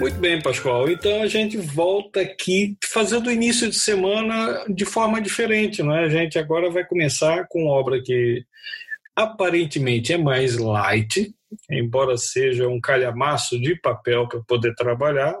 Muito bem, Pascoal. Então a gente volta aqui fazendo o início de semana de forma diferente, não é? A gente agora vai começar com obra que aparentemente é mais light, embora seja um calhamaço de papel para poder trabalhar,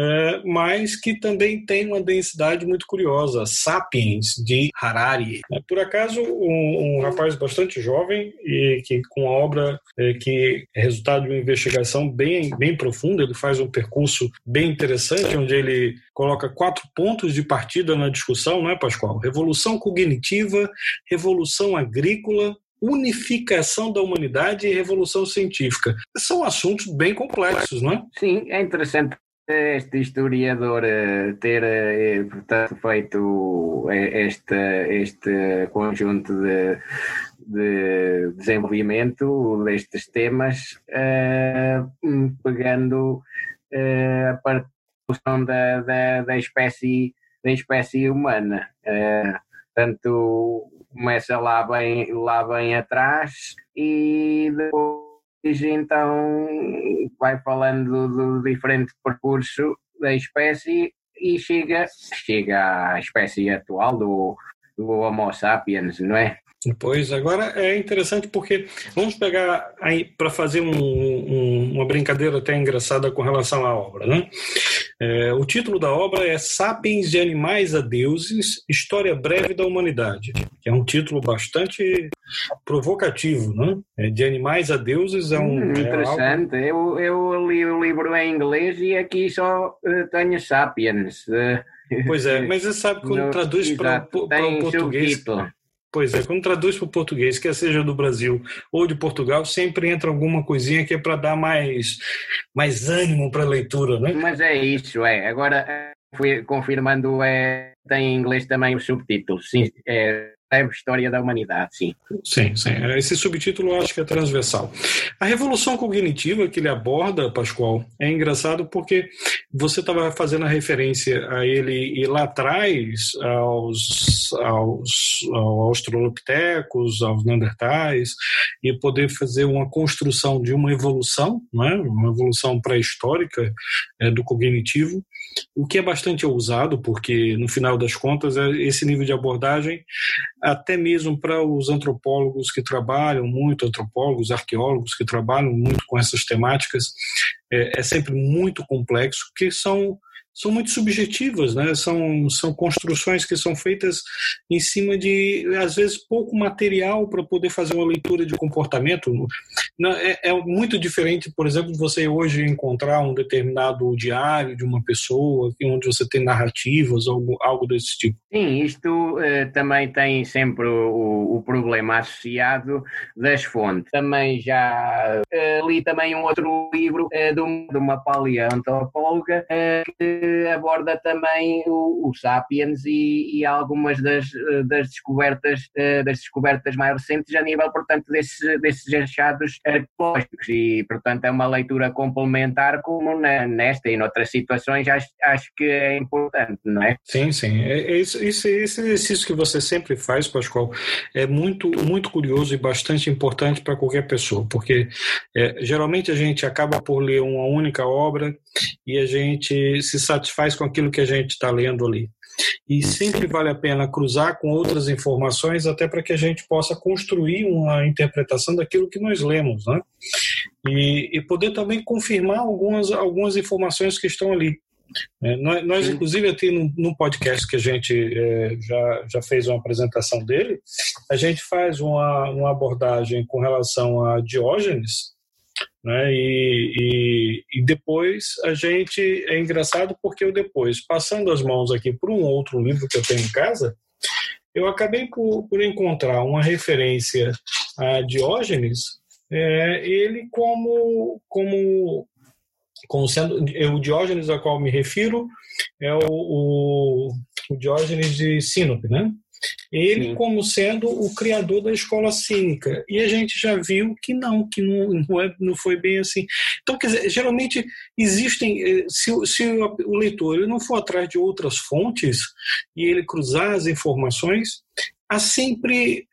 é, mas que também tem uma densidade muito curiosa, Sapiens, de Harari. É, por acaso, um, um rapaz bastante jovem e que com a obra é, que é resultado de uma investigação bem, bem profunda, ele faz um percurso bem interessante, onde ele coloca quatro pontos de partida na discussão, não é, Pascoal? Revolução cognitiva, revolução agrícola, unificação da humanidade e revolução científica. São assuntos bem complexos, não é? Sim, é interessante este historiador eh, ter eh, portanto, feito eh, este, este conjunto de, de desenvolvimento destes temas, pegando a participação da, da, da, espécie, da espécie humana. Portanto, começa lá bem, lá bem atrás e depois então vai falando do diferente percurso da espécie e chega, chega à espécie atual do, do Homo sapiens, não é? Pois, agora é interessante porque vamos pegar aí para fazer um, um, uma brincadeira até engraçada com relação à obra, né? É, o título da obra é Sapiens de Animais a Deuses, História Breve da Humanidade, que é um título bastante provocativo, né? É, de Animais a Deuses é um... Hum, interessante, é algo... eu, eu li o livro em inglês e aqui só uh, tenho Sapiens. Uh, pois é, mas você sabe quando no, traduz para o português... Subtítulo Pois é, quando traduz para o português, quer seja do Brasil ou de Portugal, sempre entra alguma coisinha que é para dar mais, mais ânimo para a leitura, né? Mas é isso, é. Agora, fui confirmando, é, tem em inglês também o subtítulo. Sim, é, breve história da humanidade, sim. Sim, sim. Esse subtítulo eu acho que é transversal. A revolução cognitiva que ele aborda, Pascoal, é engraçado porque você estava fazendo a referência a ele e lá atrás aos, aos, australopitecos, aos neandertais, e poder fazer uma construção de uma evolução, não é? uma evolução pré-histórica é, do cognitivo, o que é bastante ousado, porque no final das contas é esse nível de abordagem até mesmo para os antropólogos que trabalham muito, antropólogos, arqueólogos que trabalham muito com essas temáticas, é, é sempre muito complexo, que são são muito subjetivas, né? São, são construções que são feitas em cima de, às vezes, pouco material para poder fazer uma leitura de comportamento. É, é, muito diferente, por exemplo, você hoje encontrar um determinado diário de uma pessoa, onde você tem narrativas, algo, algo desse tipo. Sim, isto uh, também tem sempre o, o, problema associado das fontes. Também já uh, li também um outro livro uh, de, um, uma paleontopóloga que aborda também o, o Sapiens e, e, algumas das, das descobertas eh, das descobertas mais recentes a nível, portanto, desses, desses achados arqueológicos e, portanto, é uma leitura complementar como na, nesta e noutras situações acho, acho que é importante, não é? Sim, sim. É, é isso, isso, esse exercício que você sempre faz, Pascoal, é muito, muito curioso e bastante importante para qualquer pessoa, porque é, geralmente a gente acaba por ler uma única obra e a gente se satisfaz com aquilo que a gente está lendo ali. E sempre vale a pena cruzar com outras informações, até para que a gente possa construir uma interpretação daquilo que nós lemos, né? E, e poder também confirmar algumas, algumas informações que estão ali. É, nós, nós, inclusive, aqui no, no, podcast que a gente é, já, já fez uma apresentação dele, a gente faz uma, uma abordagem com relação a Diógenes, né? E, e, e, depois a gente é engraçado porque eu depois, passando as mãos aqui por um outro livro que eu tenho em casa, eu acabei por, por encontrar uma referência a Diógenes, é, ele como, como, como sendo o Diógenes a qual me refiro é o, o, o Diógenes de Sinope, né? Ele Sim. como sendo o criador da escola cínica. E a gente já viu que não, que não, não, é, não foi bem assim. Então, quer dizer, geralmente existem, eh, se, se o leitor ele não for atrás de outras fontes e ele cruzar as informações, há sempre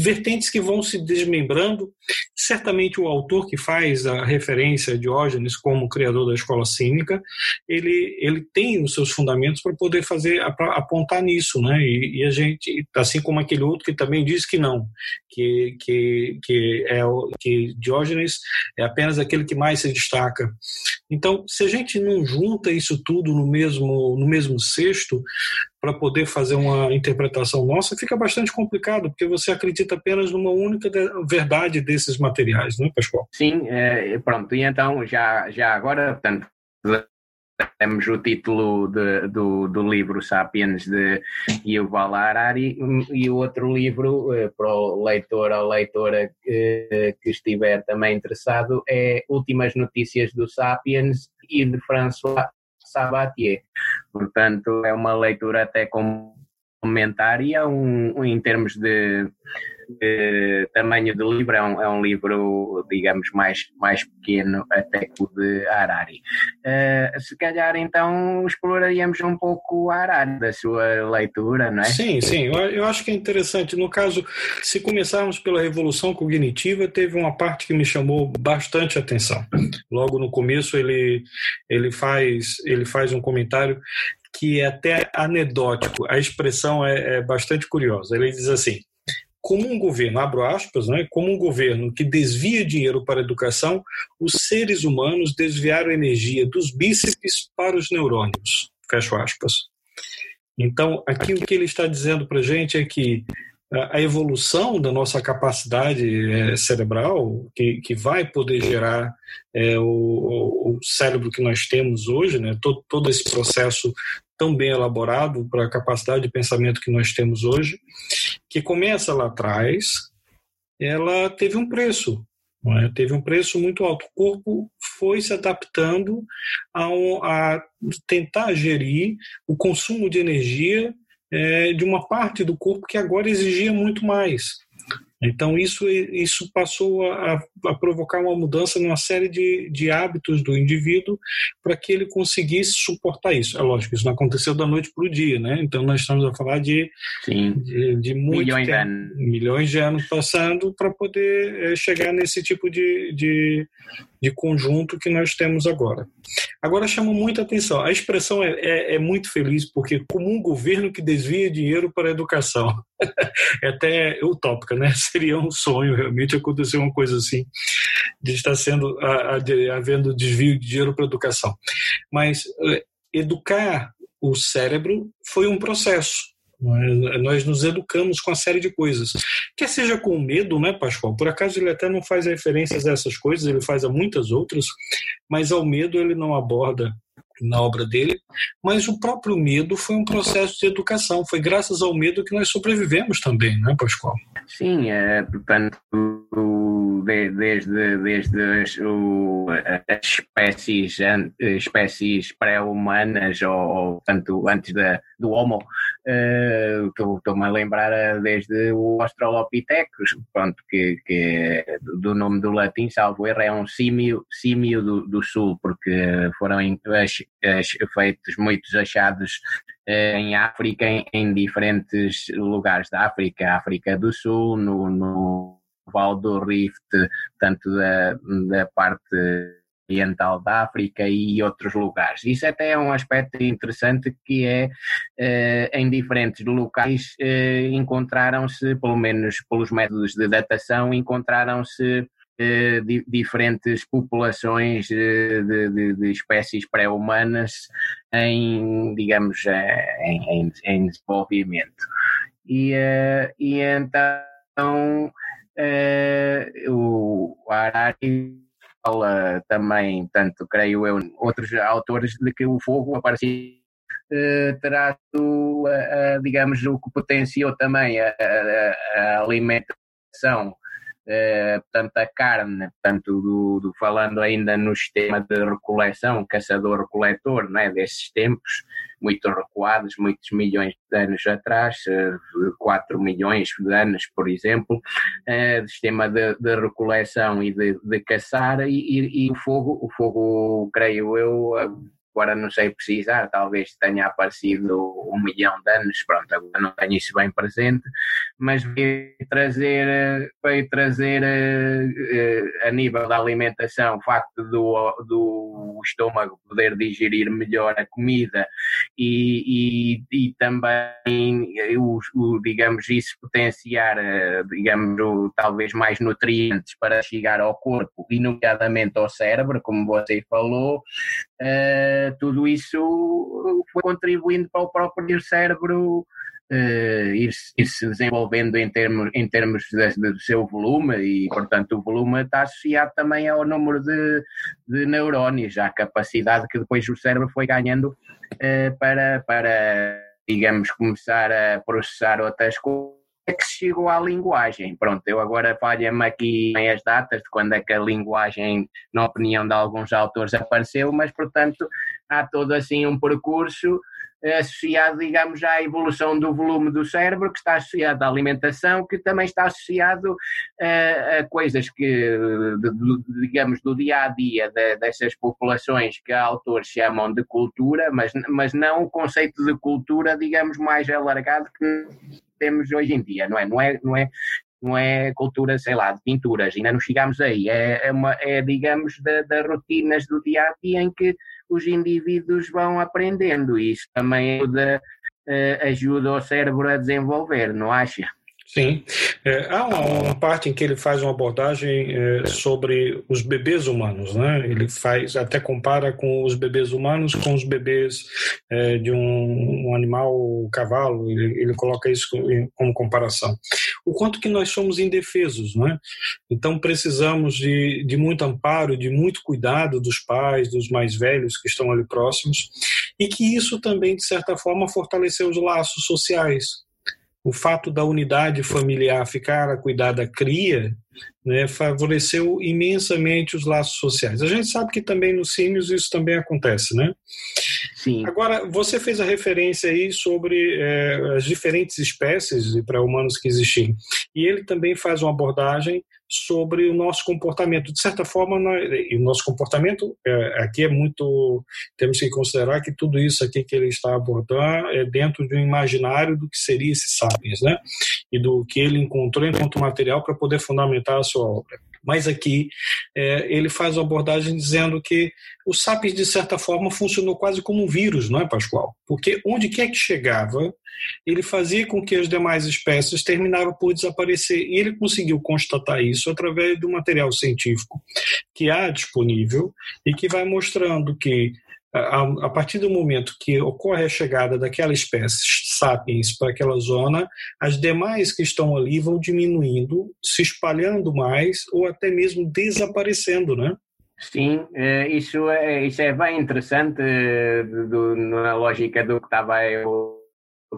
vertentes que vão se desmembrando. Certamente o autor que faz a referência a Diógenes como criador da escola cínica, ele, ele tem os seus fundamentos para poder fazer apontar nisso, né? E, e, a gente, assim como aquele outro que também diz que não, que que que é que Diógenes é apenas aquele que mais se destaca. Então, se a gente não junta isso tudo no mesmo no mesmo cesto, para poder fazer uma interpretação nossa, fica bastante complicado, porque você acredita apenas numa única verdade desses materiais, não é, Pascoal? Sim, é, pronto, e então já, já agora, portanto, temos o título de, do, do livro Sapiens de Yuval Harari e o outro livro eh, para o leitor ou leitora que, que estiver também interessado é Últimas Notícias do Sapiens e de François Sabatier. Portanto, é uma leitura até complementar um, um, em termos de, de, tamanho de livro, é um, é um, livro, digamos, mais, mais pequeno até que o de Harari. Uh, se calhar, então, exploraríamos um pouco a Harari, da sua leitura, não é? Sim, sim, eu acho que é interessante. No caso, se começarmos pela Revolução Cognitiva, teve uma parte que me chamou bastante atenção. Logo no começo, ele, ele, faz, ele faz um comentário que é até anedótico. A expressão é, é bastante curiosa. Ele diz assim: como um governo, abro aspas, né, como um governo que desvia dinheiro para a educação, os seres humanos desviaram energia dos bíceps para os neurônios. Fecho aspas. Então, aqui o que ele está dizendo para a gente é que a evolução da nossa capacidade é, cerebral, que, que vai poder gerar é, o, o, cérebro que nós temos hoje, né, todo, todo esse processo tão bem elaborado para a capacidade de pensamento que nós temos hoje, que começa lá atrás, ela teve um preço, é? teve um preço muito alto. O corpo foi se adaptando a, a tentar gerir o consumo de energia é, de uma parte do corpo que agora exigia muito mais. Então, isso, isso passou a, a provocar uma mudança numa série de, de hábitos do indivíduo para que ele conseguisse suportar isso. É lógico, isso não aconteceu da noite para o dia, né? Então, nós estamos a falar de, Sim. de, de milhões, tempo, de anos. milhões de anos passando para poder é, chegar nesse tipo de, de, de conjunto que nós temos agora. Agora chama muita atenção. A expressão é, é, é, muito feliz porque como um governo que desvia dinheiro para a educação. é até utópica, né? Seria um sonho realmente acontecer uma coisa assim de estar sendo a, a, havendo desvio de dinheiro para a educação. Mas eh, educar o cérebro foi um processo nós nos educamos com uma série de coisas. Quer seja com medo, né, Pascoal? Por acaso ele até não faz referências a essas coisas, ele faz a muitas outras, mas ao medo ele não aborda na obra dele, mas o próprio medo foi um processo de educação. Foi graças ao medo que nós sobrevivemos também, né, Pascoal? Sim, é, portanto, desde, desde as, o, as espécies, espécies pré-humanas ou, ou, tanto antes da, do Homo, uh, estou-me a lembrar eh, desde o Australopithecus, pronto, que, que do nome do latim, salvo erro, é um símio, símio do, do sul, porque foram feitos muitos achados eh, em África, em, em, diferentes lugares da África, África do Sul, no, no Val do Rift, tanto da, da parte oriental da África e outros lugares. Isso até é um aspecto interessante que é eh, em diferentes locais eh, encontraram-se, pelo menos pelos métodos de datação, encontraram-se eh, di diferentes populações de, de, de espécies pré-humanas em, digamos, em, em, em desenvolvimento. E, e então o Harari fala também, tanto creio eu, outros autores, de que o fogo aparecia terá, digamos, o que potenciou também a, a, a alimentação uh, portanto, a carne, portanto, do, do, falando ainda no sistema de recoleção, caçador-coletor, não é, desses tempos, muito recuados, muitos milhões de anos atrás, 4 milhões de anos, por exemplo, de sistema de, de recoleção e de, de caçar, e, e, e, o fogo, o fogo, creio eu, agora não sei precisar, talvez tenha aparecido um milhão de anos, pronto, agora não tenho isso bem presente, mas veio trazer, veio trazer uh, a nível da alimentação o facto do, do estômago poder digerir melhor a comida e, e, e também o, o, digamos isso potenciar uh, digamos o, talvez mais nutrientes para chegar ao corpo e nomeadamente ao cérebro como você falou uh, tudo isso foi contribuindo para o próprio cérebro uh, ir, ir, se desenvolvendo em termos, em termos de, de, do seu volume e, portanto, o volume está associado também ao número de, de neurónios, à capacidade que depois o cérebro foi ganhando uh, para, para, digamos, começar a processar outras coisas é que chegou à linguagem. Pronto, eu agora falha-me aqui as datas de quando é que a linguagem, na opinião de alguns autores, apareceu, mas, portanto, há todo assim um percurso associado, digamos, à evolução do volume do cérebro, que está associado à alimentação, que também está associado a, a coisas que, de, de, digamos, do dia a dia de, dessas populações que autores chamam de cultura, mas, mas não o conceito de cultura, digamos, mais alargado que temos hoje em dia, não é? Não é, não é não é cultura, sei lá, de pinturas, ainda não chegamos aí, é, é, uma, é digamos, das da rotinas do dia a dia em que os indivíduos vão aprendendo. Isso também ajuda, uh, ajuda o cérebro a desenvolver, não acha? Sim. É, há uma, uma, parte em que ele faz uma abordagem é, sobre os bebês humanos, né? Ele faz, até compara com os bebês humanos com os bebês é, de um, um, animal, cavalo, ele, ele coloca isso como comparação. O quanto que nós somos indefesos, né? Então precisamos de, de muito amparo, de muito cuidado dos pais, dos mais velhos que estão ali próximos, e que isso também, de certa forma, fortaleceu os laços sociais o fato da unidade familiar ficar a cuidar da cria né, favoreceu imensamente os laços sociais. A gente sabe que também nos símios isso também acontece, né? Sim. Agora, você fez a referência aí sobre é, as diferentes espécies para humanos que existiam. E ele também faz uma abordagem sobre o nosso comportamento. De certa forma, nós, o nosso comportamento é, aqui é muito. Temos que considerar que tudo isso aqui que ele está abordando é dentro de um imaginário do que seria esse Sapiens, né? E do que ele encontrou enquanto material para poder fundamentar a sua obra. Mas aqui é, ele faz uma abordagem dizendo que o Sapiens, de certa forma, funcionou quase como um vírus, não é, Pascoal? Porque onde quer que chegava, ele fazia com que as demais espécies terminavam por desaparecer. E ele conseguiu constatar isso através do material científico que há disponível e que vai mostrando que a, partir do momento que ocorre a chegada daquela espécie sapiens para aquela zona, as demais que estão ali vão diminuindo, se espalhando mais ou até mesmo desaparecendo, né? Sim, eh, isso é, isso é bem interessante eh, do, na lógica do que estava eu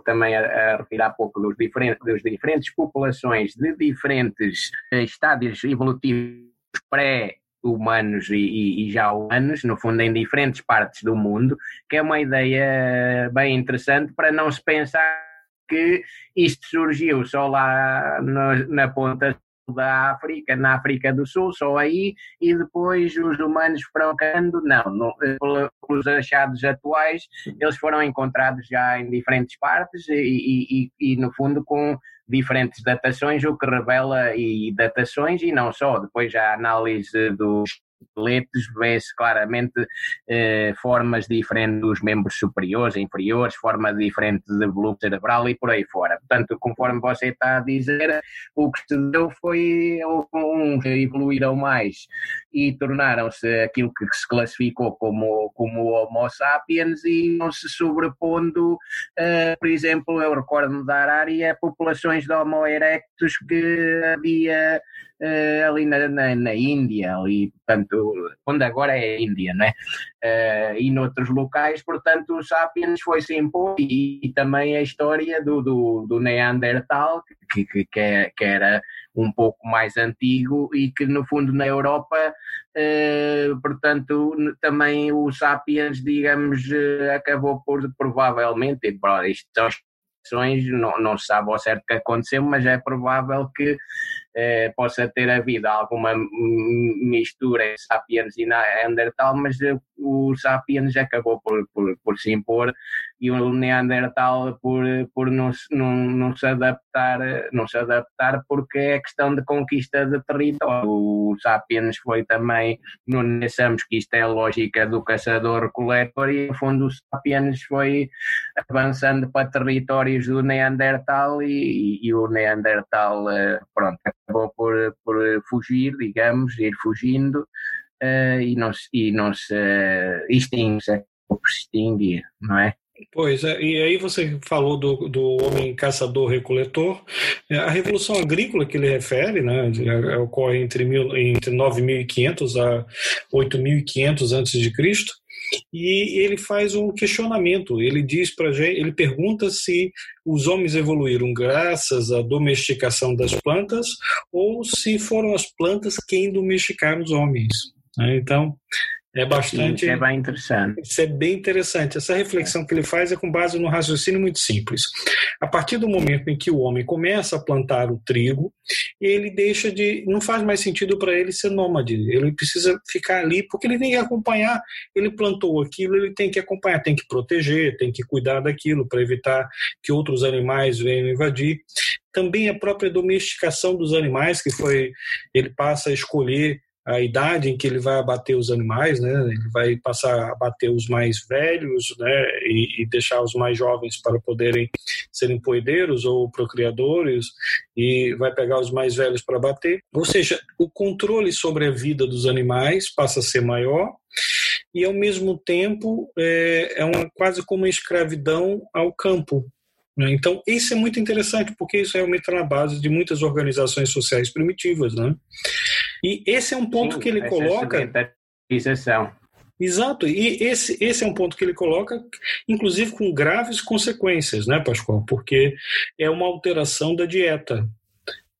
também a, a referir há pouco dos diferentes, dos diferentes populações de diferentes eh, estádios evolutivos pré humanos e, e, já humanos, no fundo em diferentes partes do mundo, que é uma ideia bem interessante para não se pensar que isto surgiu só lá no, na ponta da África, na África do Sul, só aí, e depois os humanos foram caindo, não, pelos achados atuais, eles foram encontrados já em diferentes partes e, e, e, no fundo com diferentes datações, o que revela e datações e não só, depois a análise dos vê-se claramente eh, formas diferentes dos membros superiores, inferiores, forma diferente de volume cerebral e por aí fora. Portanto, conforme você está a dizer, o que se deu foi uns evoluíram mais e tornaram-se aquilo que se classificou como, como Homo sapiens e não se sobrepondo, eh, por exemplo, eu recordo-me da área populações de Homo erectus que havia uh, ali na, na, na, Índia, ali, portanto, onde agora é a Índia, né? Uh, e noutros locais, portanto, o Sapiens foi se impor e, e, também a história do, do, do Neandertal, que, que, que, é, que era um pouco mais antigo e que no fundo na Europa, eh, portanto, também o Sapiens, digamos, acabou por provavelmente, isto não, não se sabe ao certo o que aconteceu, mas é provável que eh, possa ter havido alguma mistura em Sapiens e Neandertal, mas o Sapiens acabou por, por, por se impor e o Neandertal por, por não, não, não, se adaptar, não se adaptar porque é questão de conquista de território. O Sapiens foi também, não pensamos que isto é a lógica do caçador-coletor e no fundo o Sapiens foi avançando para territórios do Neandertal e, e, e o Neandertal, eh, pronto, acabou por, por fugir, digamos, ir fugindo uh, e não, e não se uh, extingue, por extinguir, não é? Pois é, e aí você falou do, do homem caçador-recoletor. A revolução agrícola que ele refere, né, ocorre entre, mil, entre 9.500 a 8.500 a.C., e ele faz um questionamento. Ele diz para gente, ele pergunta se os homens evoluíram graças à domesticação das plantas ou se foram as plantas quem domesticaram os homens. Né? Então, é bastante. É bem interessante. Isso é bem interessante. Essa reflexão que ele faz é com base num raciocínio muito simples. A partir do momento em que o homem começa a plantar o trigo, ele deixa de. Não faz mais sentido para ele ser nômade. Ele precisa ficar ali porque ele tem que acompanhar. Ele plantou aquilo, ele tem que acompanhar, tem que proteger, tem que cuidar daquilo para evitar que outros animais venham invadir. Também a própria domesticação dos animais, que foi. Ele passa a escolher a idade em que ele vai abater os animais, né? Ele vai passar a abater os mais velhos, né? E, e, deixar os mais jovens para poderem serem poedeiros ou procriadores e vai pegar os mais velhos para abater. Ou seja, o controle sobre a vida dos animais passa a ser maior e ao mesmo tempo é, é uma quase como uma escravidão ao campo, né? então, isso é muito interessante, porque isso realmente está na base de muitas organizações sociais primitivas. Né? E esse é um ponto Sim, que ele coloca. Exato, e esse, esse é um ponto que ele coloca, inclusive com graves consequências, né, Pascoal? Porque é uma alteração da dieta.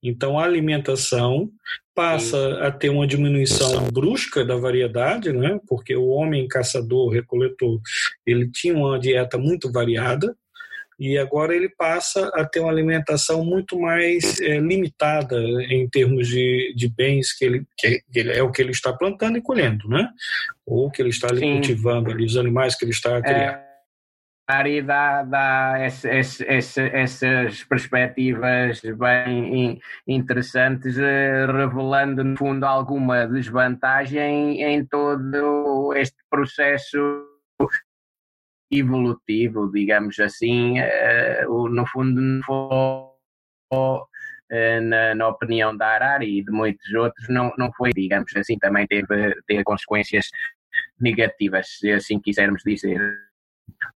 Então, a alimentação passa Sim. a ter uma diminuição brusca da variedade, né? porque o homem caçador, recoletor, ele tinha uma dieta muito variada, e agora ele passa a ter uma alimentação muito mais é, limitada em termos de, de bens que ele, que ele é o que ele está plantando e colhendo, né? Ou que ele está ali cultivando ali, os animais que ele está criando. É e dá, dá esse, esse, esse, essas perspectivas bem interessantes, eh, revelando, no fundo, alguma desvantagem em todo este processo evolutivo, digamos assim, uh, no fundo, uh, na, na, opinião da Arari e de muitos outros, não, não foi, digamos assim, também teve, teve consequências negativas, se assim quisermos dizer.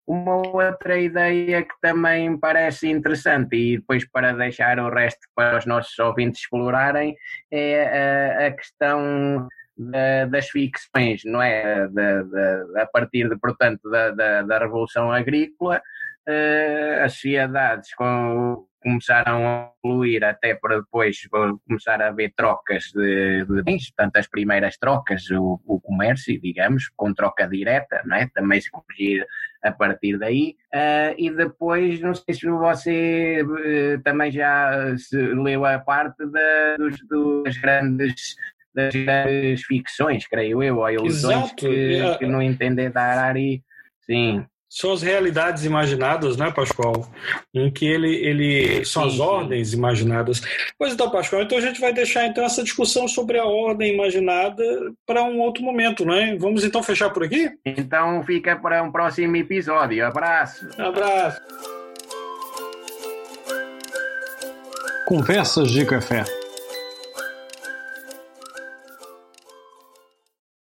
Uma outra ideia que também parece interessante, e depois para deixar o resto para os nossos ouvintes explorarem, é a, a questão da, das ficções, não é? Da, a partir, de, portanto, da, da, da Revolução Agrícola, uh, as sociedades com, começaram a evoluir até para depois começar a haver trocas de, de bens, portanto, as primeiras trocas, o, o, comércio, digamos, com troca direta, não é? Também se corrigir a partir daí. Uh, e depois, não sei se você uh, também já se leu a parte da, dos, das grandes das grandes ficções, creio eu, ou ilusões que, é. que não entendem da Arari. Sim. São as realidades imaginadas, né, Pascoal? Em que ele, ele são sim, as ordens imaginadas. Pois então, Pascoal, então a gente vai deixar então essa discussão sobre a ordem imaginada para um outro momento, né? Vamos então fechar por aqui? Então fica para um próximo episódio. Abraço. Abraço. Conversas de Café